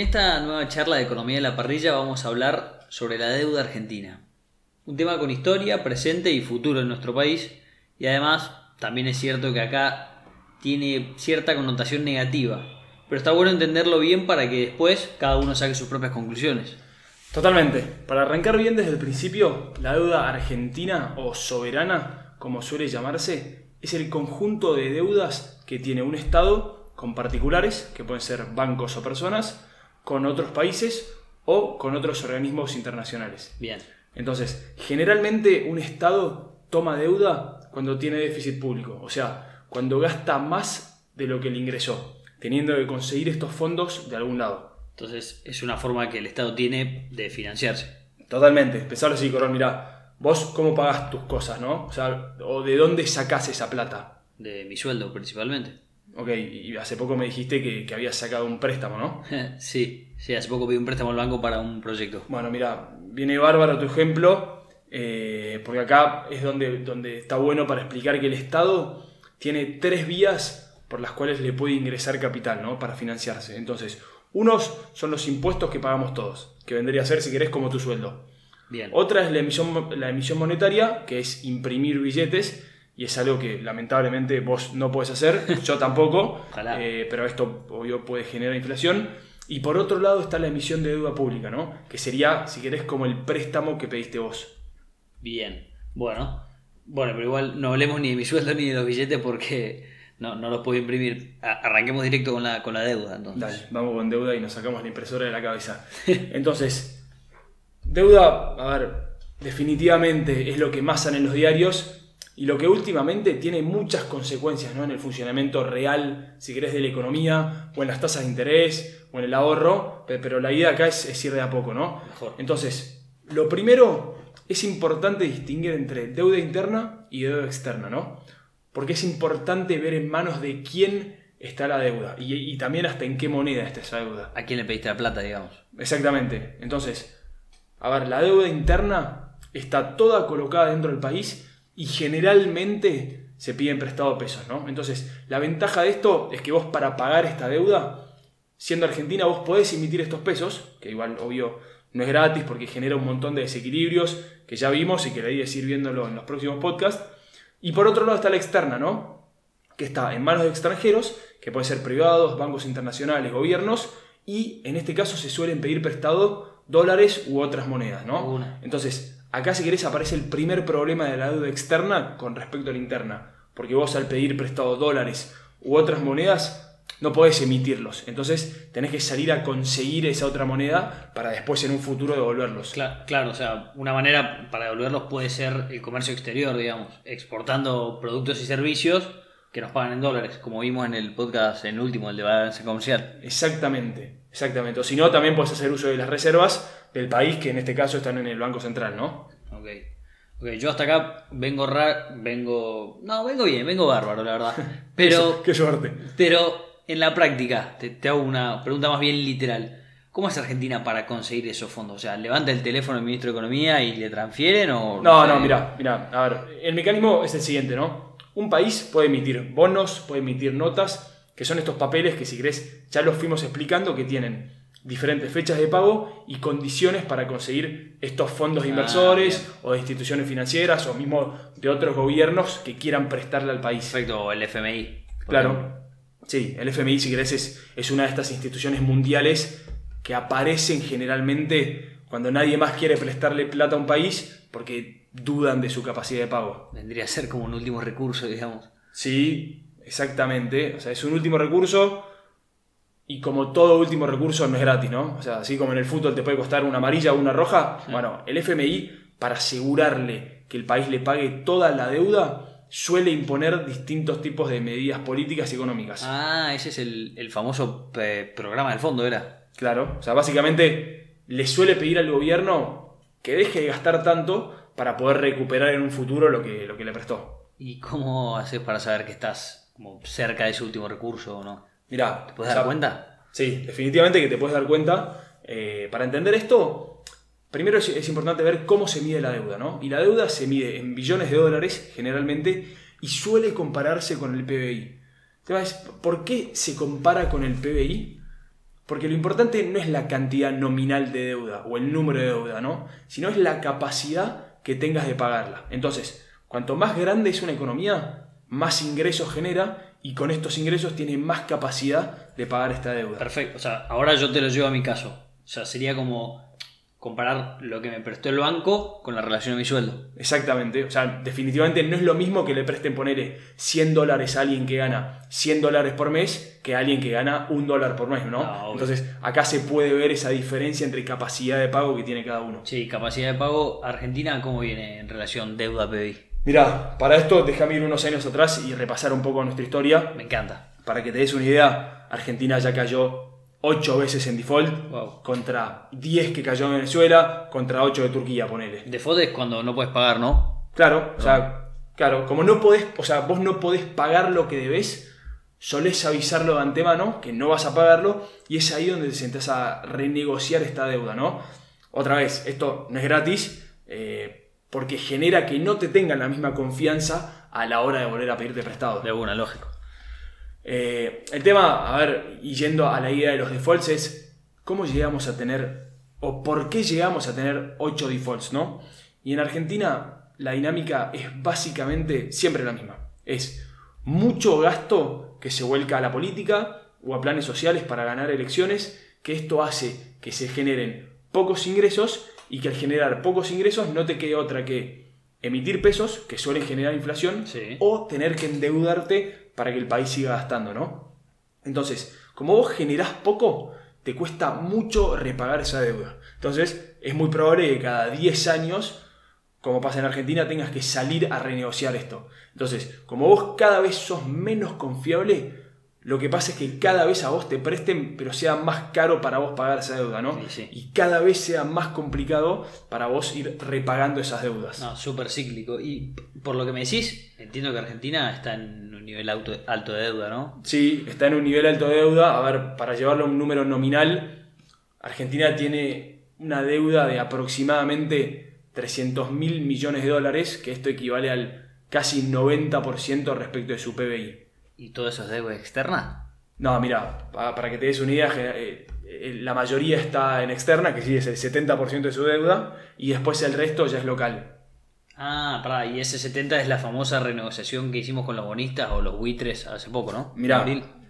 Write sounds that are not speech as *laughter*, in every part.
En esta nueva charla de Economía de la Parrilla vamos a hablar sobre la deuda argentina. Un tema con historia, presente y futuro en nuestro país y además también es cierto que acá tiene cierta connotación negativa, pero está bueno entenderlo bien para que después cada uno saque sus propias conclusiones. Totalmente. Para arrancar bien desde el principio, la deuda argentina o soberana, como suele llamarse, es el conjunto de deudas que tiene un Estado con particulares, que pueden ser bancos o personas, con otros países o con otros organismos internacionales. Bien. Entonces, generalmente un Estado toma deuda cuando tiene déficit público, o sea, cuando gasta más de lo que le ingresó, teniendo que conseguir estos fondos de algún lado. Entonces es una forma que el Estado tiene de financiarse. Totalmente. Pensalo así, Corón, mira, vos cómo pagás tus cosas, ¿no? O sea, o de dónde sacás esa plata. De mi sueldo principalmente. Ok, y hace poco me dijiste que, que habías sacado un préstamo, ¿no? *laughs* sí, sí, hace poco pedí un préstamo al banco para un proyecto. Bueno, mira, viene bárbaro tu ejemplo, eh, porque acá es donde, donde está bueno para explicar que el Estado tiene tres vías por las cuales le puede ingresar capital, ¿no? Para financiarse. Entonces, unos son los impuestos que pagamos todos, que vendría a ser, si querés, como tu sueldo. Bien. Otra es la emisión, la emisión monetaria, que es imprimir billetes, y es algo que lamentablemente vos no puedes hacer, *laughs* yo tampoco, eh, pero esto obvio puede generar inflación. Y por otro lado está la emisión de deuda pública, ¿no? Que sería, si querés, como el préstamo que pediste vos. Bien, bueno. Bueno, pero igual no hablemos ni de mi sueldo ni de los billetes porque no, no los puedo imprimir. Arranquemos directo con la, con la deuda. Entonces. Dale, vamos con deuda y nos sacamos la impresora de la cabeza. *laughs* Entonces, deuda, a ver, definitivamente es lo que masan en los diarios y lo que últimamente tiene muchas consecuencias ¿no? en el funcionamiento real, si querés, de la economía, o en las tasas de interés, o en el ahorro, pero la idea acá es, es ir de a poco, ¿no? Mejor. Entonces, lo primero es importante distinguir entre deuda interna y deuda externa, ¿no? porque es importante ver en manos de quién está la deuda y, también hasta en qué moneda está esa deuda. ¿A quién le pediste la plata, digamos? Exactamente. Entonces, a ver, la deuda interna está toda colocada dentro del país y generalmente se piden prestado pesos, ¿no? Entonces, la ventaja de esto es que vos para pagar esta deuda, siendo Argentina, vos podés emitir estos pesos, que igual, obvio, no es gratis porque genera un montón de desequilibrios que ya vimos y que la idea ir viéndolo en los próximos podcasts y por otro lado está la externa, ¿no? Que está en manos de extranjeros, que pueden ser privados, bancos internacionales, gobiernos, y en este caso se suelen pedir prestado dólares u otras monedas, ¿no? Entonces, acá si querés aparece el primer problema de la deuda externa con respecto a la interna, porque vos al pedir prestado dólares u otras monedas no podés emitirlos. Entonces tenés que salir a conseguir esa otra moneda para después en un futuro devolverlos. Claro, o sea, una manera para devolverlos puede ser el comercio exterior, digamos, exportando productos y servicios que nos pagan en dólares, como vimos en el podcast, en el último, el de balance comercial. Exactamente, exactamente. O si no, también puedes hacer uso de las reservas del país, que en este caso están en el Banco Central, ¿no? Ok. Ok, yo hasta acá vengo raro, vengo... No, vengo bien, vengo bárbaro, la verdad. *laughs* Pero... qué suerte. Pero en la práctica, te, hago una pregunta más bien literal. ¿Cómo es Argentina para conseguir esos fondos? O sea, ¿levanta el teléfono el ministro de Economía y le transfieren o...? No, no, mira, mira, a ver, el mecanismo es el siguiente, ¿no? Un país puede emitir bonos, puede emitir notas, que son estos papeles que si querés ya los fuimos explicando, que tienen diferentes fechas de pago y condiciones para conseguir estos fondos de ah, inversores o de instituciones financieras o mismo de otros gobiernos que quieran prestarle al país. Perfecto, o el FMI. Claro. Sí, el FMI, si querés, es, una de estas instituciones mundiales que aparecen generalmente cuando nadie más quiere prestarle plata a un país porque dudan de su capacidad de pago. Vendría a ser como un último recurso, digamos. Sí, exactamente. O sea, es un último recurso y como todo último recurso no es gratis, ¿no? O sea, así como en el fútbol te puede costar una amarilla o una roja, bueno, el FMI, para asegurarle que el país le pague toda la deuda, suele imponer distintos tipos de medidas políticas y económicas. Ah, ese es el, famoso eh, programa del fondo, ¿era? Claro, o sea, básicamente le suele pedir al gobierno que deje de gastar tanto para poder recuperar en un futuro lo que, lo que le prestó. ¿Y cómo haces para saber que estás como cerca de ese último recurso o no? Mira, ¿te puedes dar cuenta? Sí, definitivamente que te puedes dar cuenta. Eh, para entender esto, Primero es, importante ver cómo se mide la deuda, ¿no? Y la deuda se mide en billones de dólares generalmente y suele compararse con el PBI. ¿Por qué se compara con el PBI? Porque lo importante no es la cantidad nominal de deuda o el número de deuda, ¿no? Sino es la capacidad que tengas de pagarla. Entonces, cuanto más grande es una economía, más ingresos genera y con estos ingresos tiene más capacidad de pagar esta deuda. Perfecto. O sea, ahora yo te lo llevo a mi caso. O sea, sería como comparar lo que me prestó el banco con la relación a mi sueldo. Exactamente. O sea, definitivamente no es lo mismo que le presten ponerle 100 dólares a alguien que gana 100 dólares por mes que a alguien que gana un dólar por mes, ¿no? Ah, obvio. Entonces, acá se puede ver esa diferencia entre capacidad de pago que tiene cada uno. Sí, capacidad de pago. Argentina, ¿cómo viene en relación deuda-PBI? Mira, para esto déjame ir unos años atrás y repasar un poco nuestra historia. Me encanta. Para que te des una idea, Argentina ya cayó 8 veces en default Wow. contra 10 que cayó en Venezuela, contra 8 de Turquía, ponele. Default es cuando no puedes pagar, ¿no? Claro, o sea, claro, como no podés, o sea, vos no podés pagar lo que debés, solés avisarlo de antemano que no vas a pagarlo y es ahí donde te sentás a renegociar esta deuda, ¿no? Otra vez, esto no es gratis eh, porque genera que no te tengan la misma confianza a la hora de volver a pedirte prestado. De alguna, lógico. Eh, el tema, a ver, y yendo a la idea de los defaults es cómo llegamos a tener o por qué llegamos a tener 8 defaults, ¿no? Y en Argentina la dinámica es básicamente siempre la misma. Es mucho gasto que se vuelca a la política o a planes sociales para ganar elecciones, que esto hace que se generen pocos ingresos y que al generar pocos ingresos no te quede otra que emitir pesos, que suelen generar inflación, Sí. o tener que endeudarte para que el país siga gastando, ¿no? Entonces, como vos generás poco, te cuesta mucho repagar esa deuda. Entonces, es muy probable que cada 10 años, como pasa en Argentina, tengas que salir a renegociar esto. Entonces, como vos cada vez sos menos confiable, lo que pasa es que cada vez a vos te presten, pero sea más caro para vos pagar esa deuda, ¿no? Sí, sí. Y cada vez sea más complicado para vos ir repagando esas deudas. No, súper cíclico. Y por lo que me decís, entiendo que Argentina está en un nivel auto- alto de deuda, ¿no? Sí, está en un nivel alto de deuda. A ver, para llevarlo a un número nominal, Argentina tiene una deuda de aproximadamente 300 mil millones de dólares, que esto equivale al casi 90% respecto de su PBI. ¿Y todo eso es deuda externa? No, mira, pa- para que te des una idea, eh, eh, la mayoría está en externa, que sí es el 70% de su deuda, y después el resto ya es local. Ah, pará, y ese 70 es la famosa renegociación que hicimos con los bonistas o los buitres hace poco, ¿no? Mira,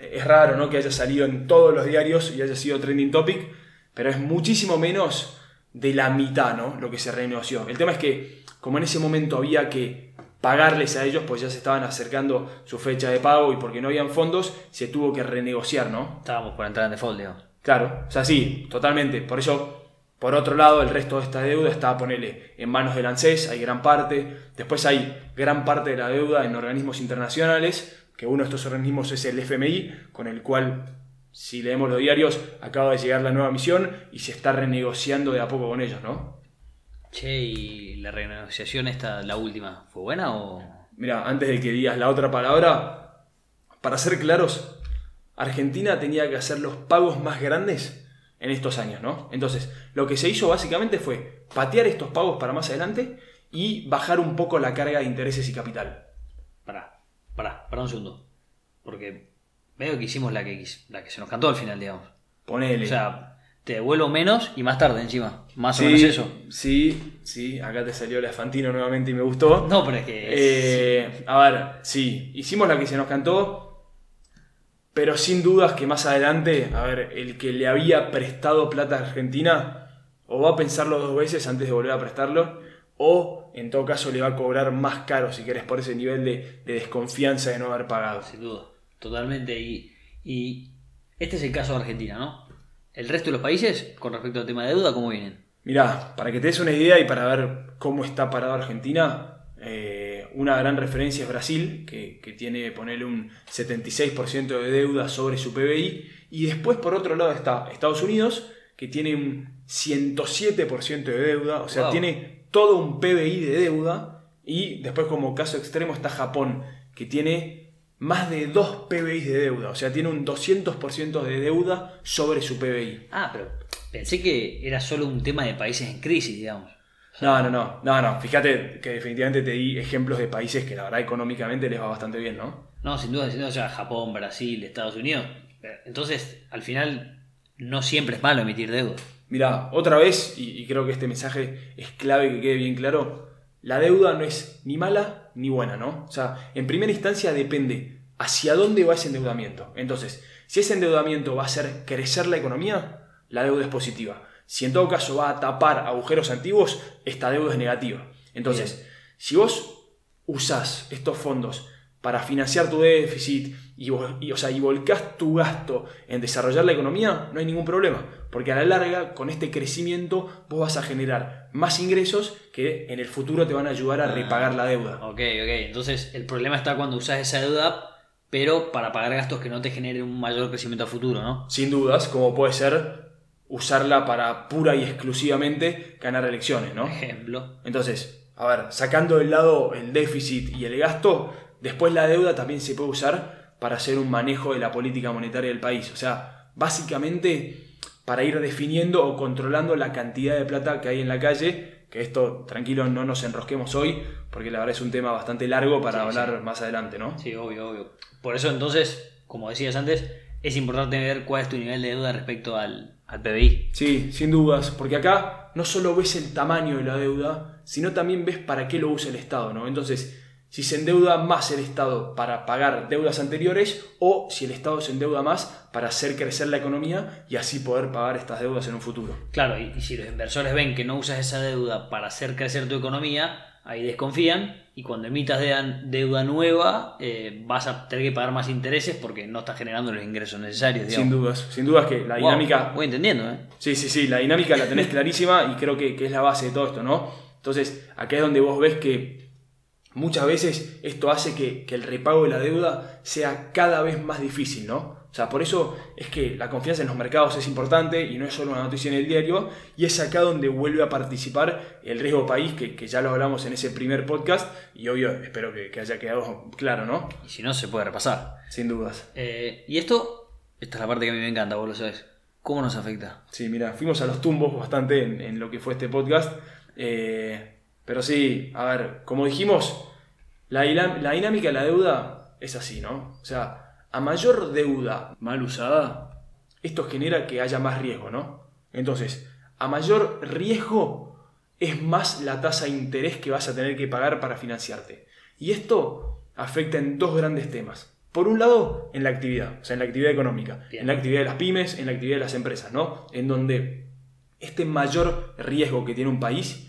es raro ¿no? que haya salido en todos los diarios y haya sido trending topic, pero es muchísimo menos de la mitad ¿no? lo que se renegoció. El tema es que, como en ese momento había que pagarles a ellos, pues ya se estaban acercando su fecha de pago y porque no habían fondos, se tuvo que renegociar, ¿no? Estábamos por entrar en default, digamos. Claro, o sea, sí, totalmente. Por eso, por otro lado, el resto de esta deuda está, ponele, en manos del ANSES, hay gran parte. Después hay gran parte de la deuda en organismos internacionales, que uno de estos organismos es el FMI, con el cual, si leemos los diarios, acaba de llegar la nueva misión y se está renegociando de a poco con ellos, ¿no? Che, ¿y la renegociación esta, la última, fue buena o...? Mira, antes de que digas la otra palabra, para ser claros, Argentina tenía que hacer los pagos más grandes en estos años, ¿no? Entonces, lo que se hizo básicamente fue patear estos pagos para más adelante y bajar un poco la carga de intereses y capital. Pará, pará, pará un segundo. Porque veo que hicimos la que, la que se nos cantó al final, digamos. Ponele. O sea, te devuelvo menos y más tarde encima. Más o sí, menos eso. Sí, sí, acá te salió la Fantino nuevamente y me gustó. No, pero es que... Eh, a ver, sí, hicimos la que se nos cantó, pero sin dudas que más adelante, a ver, el que le había prestado plata a Argentina, o va a pensarlo dos veces antes de volver a prestarlo, o en todo caso le va a cobrar más caro, si querés, por ese nivel de, de desconfianza de no haber pagado. Sin duda, totalmente. Y, y este es el caso de Argentina, ¿no? El resto de los países, con respecto al tema de deuda, ¿cómo vienen? Mirá, para que te des una idea y para ver cómo está parado Argentina, eh, una gran referencia es Brasil, que, que tiene, ponerle un 76% de deuda sobre su PBI, y después por otro lado está Estados Unidos, que tiene un 107% de deuda, o sea, Wow. tiene todo un PBI de deuda, y después como caso extremo está Japón, que tiene más de 2 PBI de deuda, o sea, tiene un 200% de deuda sobre su PBI. Ah, pero pensé que era solo un tema de países en crisis, digamos. No, no, no, no, no. Fíjate que definitivamente te di ejemplos de países que la verdad económicamente les va bastante bien, ¿no? No, sin duda, sin duda, o sea, Japón, Brasil, Estados Unidos. Entonces, al final, no siempre es malo emitir deuda. Mira, otra vez, y, y creo que este mensaje es clave que quede bien claro, la deuda no es ni mala ni buena, ¿no? O sea, en primera instancia depende hacia dónde va ese endeudamiento. Entonces, si ese endeudamiento va a hacer crecer la economía, la deuda es positiva. Si en todo caso va a tapar agujeros antiguos, esta deuda es negativa. Entonces, si vos usás estos fondos para financiar tu déficit y, o sea, y volcás tu gasto en desarrollar la economía, no hay ningún problema. Porque a la larga, con este crecimiento, vos vas a generar más ingresos que en el futuro te van a ayudar a repagar la deuda. Ok, ok. Entonces, el problema está cuando usás esa deuda, pero para pagar gastos que no te generen un mayor crecimiento a futuro, ¿no? Sin dudas, como puede ser usarla para pura y exclusivamente ganar elecciones, ¿no? Ejemplo. Entonces, a ver, sacando del lado el déficit y el gasto, Después la deuda también se puede usar para hacer un manejo de la política monetaria del país. O sea, básicamente para ir definiendo o controlando la cantidad de plata que hay en la calle, que esto, tranquilo, no nos enrosquemos hoy, porque la verdad es un tema bastante largo para hablar más adelante, ¿no? Sí, obvio, obvio. Por eso entonces, como decías antes, es importante ver cuál es tu nivel de deuda respecto al, al PBI. Sí, sin dudas, porque acá no solo ves el tamaño de la deuda, sino también ves para qué lo usa el Estado, ¿no? Entonces, si se endeuda más el Estado para pagar deudas anteriores o si el Estado se endeuda más para hacer crecer la economía y así poder pagar estas deudas en un futuro. Claro, y, si los inversores ven que no usas esa deuda para hacer crecer tu economía, ahí desconfían y cuando emitas deuda nueva eh, vas a tener que pagar más intereses porque no estás generando los ingresos necesarios. Sin dudas, sin dudas que la dinámica... voy entendiendo, ¿eh? Sí, sí, sí, la dinámica la tenés clarísima y creo que, que es la base de todo esto, ¿no? Entonces, acá es donde vos ves que Muchas veces esto hace que, el repago de la deuda sea cada vez más difícil, ¿no? O sea, por eso es que la confianza en los mercados es importante y no es solo una noticia en el diario, y es acá donde vuelve a participar el riesgo país, que, ya lo hablamos en ese primer podcast, y obvio, espero que, haya quedado claro, ¿no? Y si no, se puede repasar. Sin dudas. Eh, y esto, esta es la parte que a mí me encanta, vos lo sabes. ¿Cómo nos afecta? Sí, mira, fuimos a los tumbos bastante en, lo que fue este podcast. Eh, pero sí, a ver, como dijimos, la, la dinámica de la deuda es así, ¿no? O sea, a mayor deuda mal usada, esto genera que haya más riesgo, ¿no? Entonces, a mayor riesgo es más la tasa de interés que vas a tener que pagar para financiarte. Y esto afecta en dos grandes temas. Por un lado, en la actividad, o sea, en la actividad económica, en la actividad de las pymes, en la actividad de las empresas, ¿no? En donde este mayor riesgo que tiene un país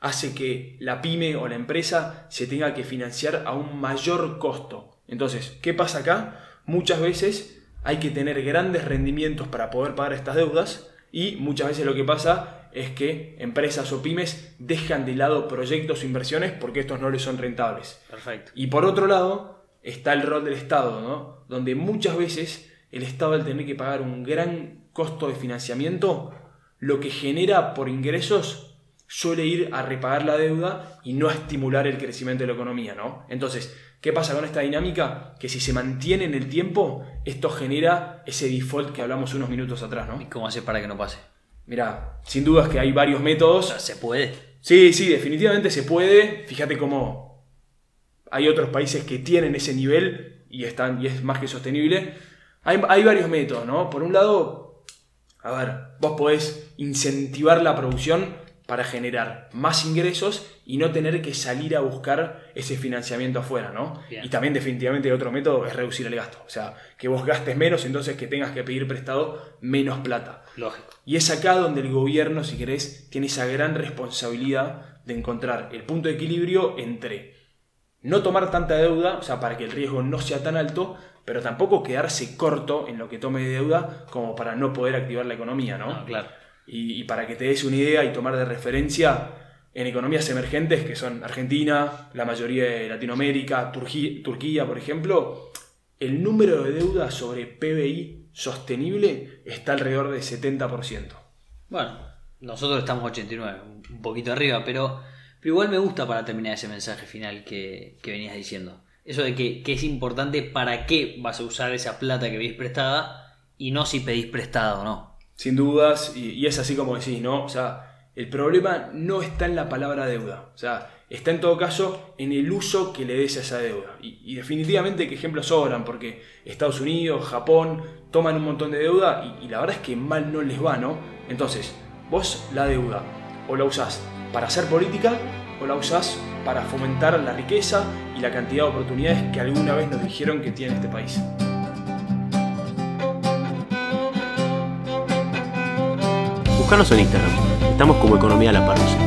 hace que la pyme o la empresa se tenga que financiar a un mayor costo. Entonces, ¿qué pasa acá? Muchas veces hay que tener grandes rendimientos para poder pagar estas deudas y muchas veces lo que pasa es que empresas o pymes dejan de lado proyectos o inversiones porque estos no les son rentables. Perfecto. Y por otro lado está el rol del Estado, ¿no? donde muchas veces el Estado al tener que pagar un gran costo de financiamiento, lo que genera por ingresos suele ir a repagar la deuda y no a estimular el crecimiento de la economía, ¿no? Entonces, ¿qué pasa con esta dinámica? Que si se mantiene en el tiempo, esto genera ese default que hablamos unos minutos atrás, ¿no? ¿Y cómo hace para que no pase? Mira, sin dudas que hay varios métodos. ¿Se puede? Sí, sí, definitivamente se puede. Fíjate cómo hay otros países que tienen ese nivel y, están, y es más que sostenible. Hay, hay varios métodos, ¿no? Por un lado, a ver, vos podés incentivar la producción para generar más ingresos y no tener que salir a buscar ese financiamiento afuera, ¿no? Y también definitivamente otro método es reducir el gasto, o sea, que vos gastes menos, entonces que tengas que pedir prestado menos plata. Lógico. Y es acá donde el gobierno, si querés, tiene esa gran responsabilidad de encontrar el punto de equilibrio entre no tomar tanta deuda, o sea, para que el riesgo no sea tan alto, pero tampoco quedarse corto en lo que tome de deuda como para no poder activar la economía, ¿no? Ah, claro. Y, para que te des una idea y tomar de referencia, en economías emergentes, que son Argentina, la mayoría de Latinoamérica, Turquía, por ejemplo, el número de deuda sobre PBI sostenible está alrededor de 70%. Bueno, nosotros estamos 89, un poquito arriba, pero, pero igual me gusta para terminar ese mensaje final que, venías diciendo. Eso de que, que, es importante para qué vas a usar esa plata que pedís prestada y no si pedís prestada o no. Sin dudas, y, es así como decís, ¿no? O sea, el problema no está en la palabra deuda. O sea, está en todo caso en el uso que le des a esa deuda. Y, definitivamente que ejemplos sobran, porque Estados Unidos, Japón toman un montón de deuda y, la verdad es que mal no les va, ¿no? Entonces, vos la deuda o la usás para hacer política o la usás para fomentar la riqueza y la cantidad de oportunidades que alguna vez nos dijeron que tiene este país. Buscanos en Instagram, estamos como Economía a la Parrilla.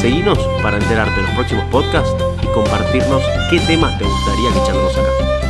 Seguinos para enterarte de los próximos podcasts y compartirnos qué temas te gustaría que charlemos acá.